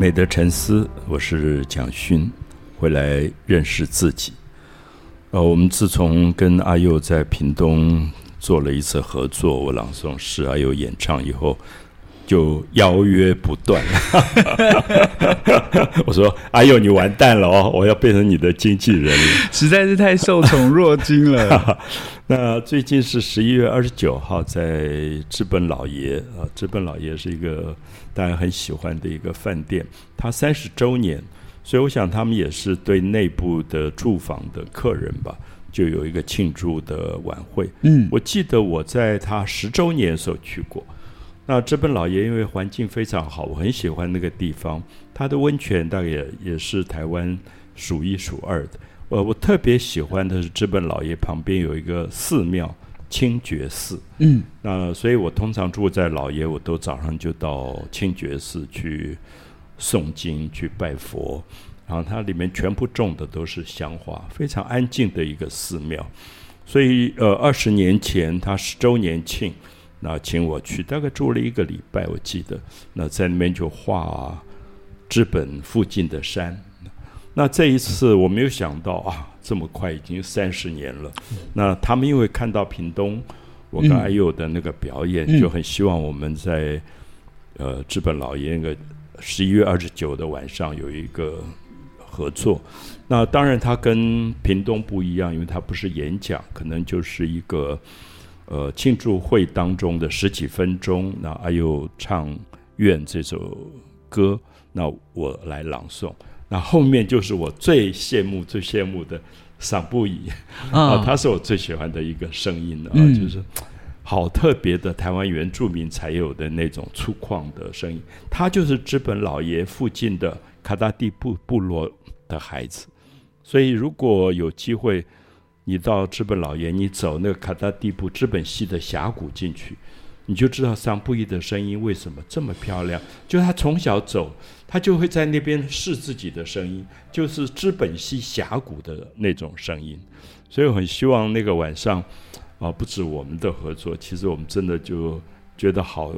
美的沉思，我是蒋勋，回来认识自己。呃，我们自从跟阿佑在屏东做了一次合作，我朗诵诗，阿佑演唱以后，就邀约不断。我说：“哎呦，你完蛋了哦，我要变成你的经纪人了。”实在是太受宠若惊了。那最近是十一月二十九号，在资本老爷啊，资本老爷是一个大家很喜欢的一个饭店，他三十周年，所以我想他们也是对内部的住房的客人吧，就有一个庆祝的晚会。嗯，我记得我在他十周年的时候去过。那知本老爷因为环境非常好，我很喜欢那个地方，它的温泉大概也也是台湾数一数二的。呃，我特别喜欢的是知本老爷旁边有一个寺庙清觉寺，嗯，那所以我通常住在老爷，我都早上就到清觉寺去诵经、去拜佛，然后它里面全部种的都是香花，非常安静的一个寺庙。所以，呃，二十年前它十周年庆，那请我去，大概住了一个礼拜，我记得，那在那边就画日本附近的山。那这一次我没有想到啊，这么快已经三十年了。那他们因为看到屏东我跟阿佑的那个表演，就很希望我们在呃资本老爷那个十一月二十九的晚上有一个合作。那当然他跟屏东不一样，因为他不是演讲，可能就是一个呃庆祝会当中的十几分钟。那阿佑唱《愿》这首歌，那我来朗诵。那后面就是我最羡慕、最羡慕的桑布伊 啊，他是我最喜欢的一个声音啊，就是好特别的台湾原住民才有的那种粗犷的声音。他就是资本老爷附近的卡达蒂部部落的孩子，所以如果有机会，你到知本老爷，你走那个卡达蒂布知本溪的峡谷进去。你就知道桑布伊的声音为什么这么漂亮？就他从小走，他就会在那边试自己的声音，就是知本溪峡谷的那种声音。所以我很希望那个晚上，啊，不止我们的合作，其实我们真的就觉得好。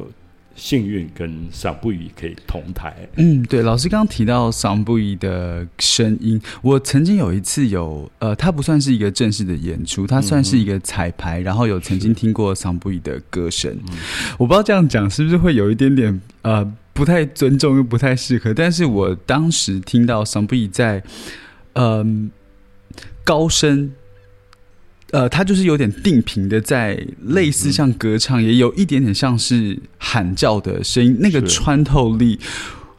幸运跟桑布伊可以同台。嗯，对，老师刚刚提到桑布伊的声音，我曾经有一次有，呃，他不算是一个正式的演出，他算是一个彩排，然后有曾经听过桑布伊的歌声。我不知道这样讲是不是会有一点点呃不太尊重又不太适合，但是我当时听到桑布伊在嗯高声。呃，它就是有点定频的，在类似像歌唱，也有一点点像是喊叫的声音，那个穿透力，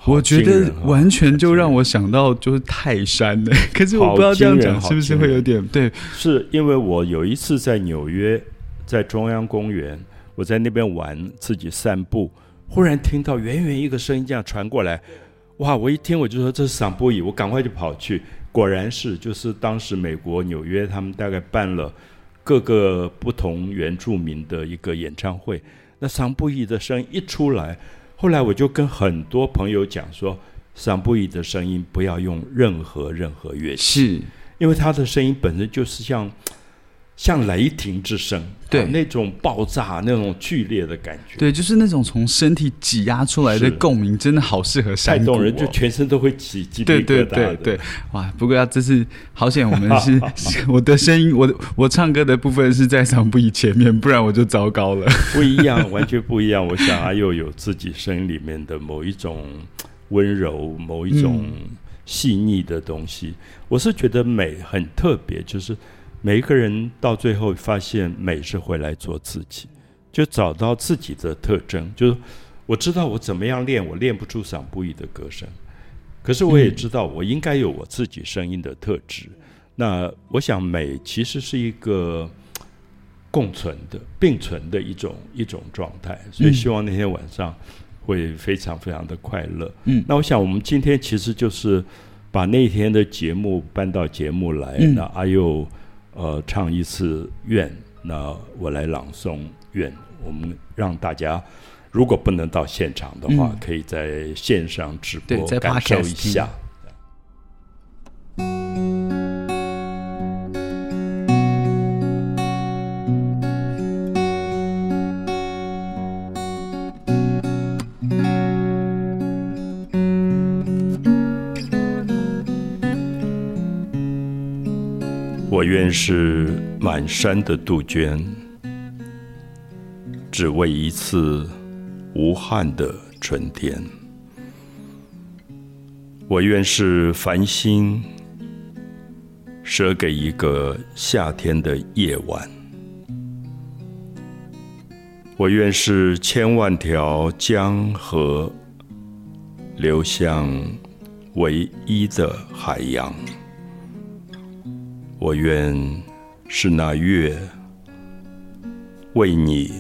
我觉得完全就让我想到就是泰山的。可是我不知道这样讲是不是会有点对？是因为我有一次在纽约，在中央公园，我在那边玩，自己散步，忽然听到远远一个声音这样传过来，哇！我一听我就说这是桑布伊，我赶快就跑去。果然是，就是当时美国纽约他们大概办了各个不同原住民的一个演唱会，那桑布伊的声音一出来，后来我就跟很多朋友讲说，桑布伊的声音不要用任何任何乐器，因为他的声音本身就是像。像雷霆之声，对那种爆炸、那种剧烈的感觉，对，就是那种从身体挤压出来的共鸣，真的好适合山谷，太动人，就全身都会起鸡皮疙瘩。对对对对，哇！不过要这是好险，我们是 我的声音，我我唱歌的部分是在桑布伊前面，不然我就糟糕了。不一样，完全不一样。我想阿佑有自己声音里面的某一种温柔，某一种细腻的东西。我是觉得美很特别，就是。每一个人到最后发现美是回来做自己，就找到自己的特征。就是我知道我怎么样练，我练不出嗓不一的歌声，可是我也知道我应该有我自己声音的特质。那我想美其实是一个共存的、并存的一种一种状态。所以希望那天晚上会非常非常的快乐。嗯，那我想我们今天其实就是把那天的节目搬到节目来。那阿佑。呃，唱一次愿，那我来朗诵愿。我们让大家，如果不能到现场的话，可以在线上直播感受一下。我愿是满山的杜鹃，只为一次无憾的春天。我愿是繁星，舍给一个夏天的夜晚。我愿是千万条江河，流向唯一的海洋。我愿是那月，为你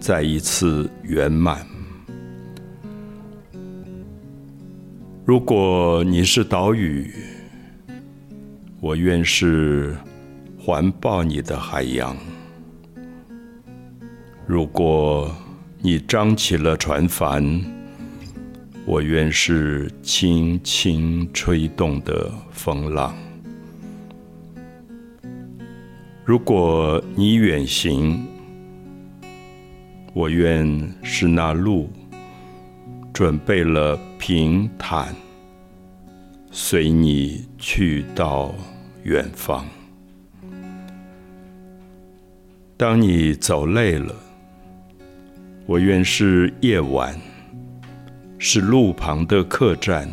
再一次圆满。如果你是岛屿，我愿是环抱你的海洋；如果你张起了船帆，我愿是轻轻吹动的风浪。如果你远行，我愿是那路，准备了平坦，随你去到远方。当你走累了，我愿是夜晚，是路旁的客栈，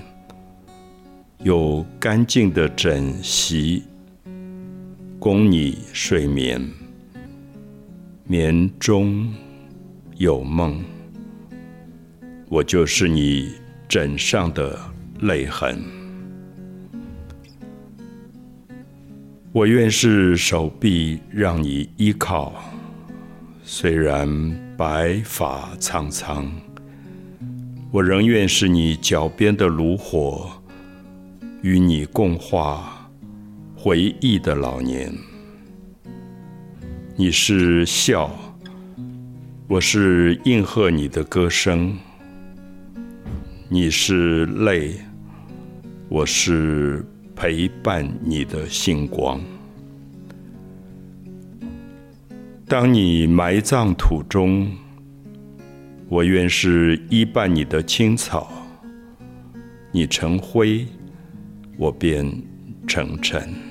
有干净的枕席。供你睡眠，眠中有梦，我就是你枕上的泪痕。我愿是手臂让你依靠，虽然白发苍苍，我仍愿是你脚边的炉火，与你共话。回忆的老年，你是笑，我是应和你的歌声；你是泪，我是陪伴你的星光。当你埋葬土中，我愿是依伴你的青草；你成灰，我便成尘。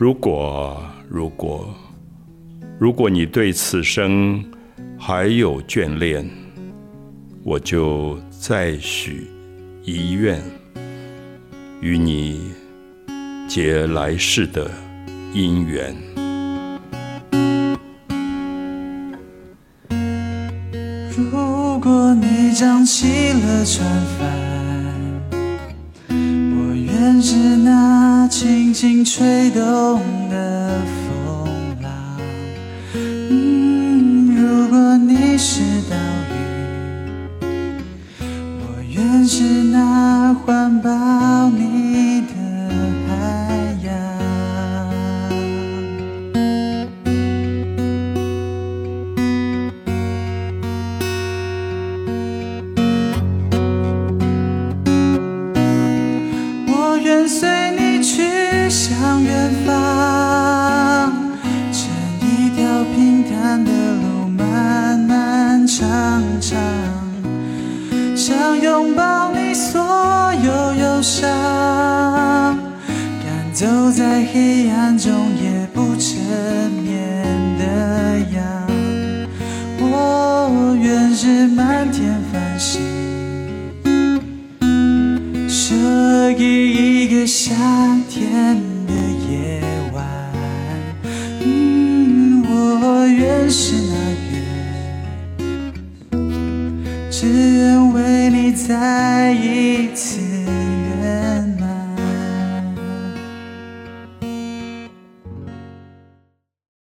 如果，如果，如果你对此生还有眷恋，我就再许一愿，与你结来世的姻缘。如果你张起了船帆。是那轻轻吹动的风浪。嗯，如果你是岛屿，我愿是那环抱你走在黑暗中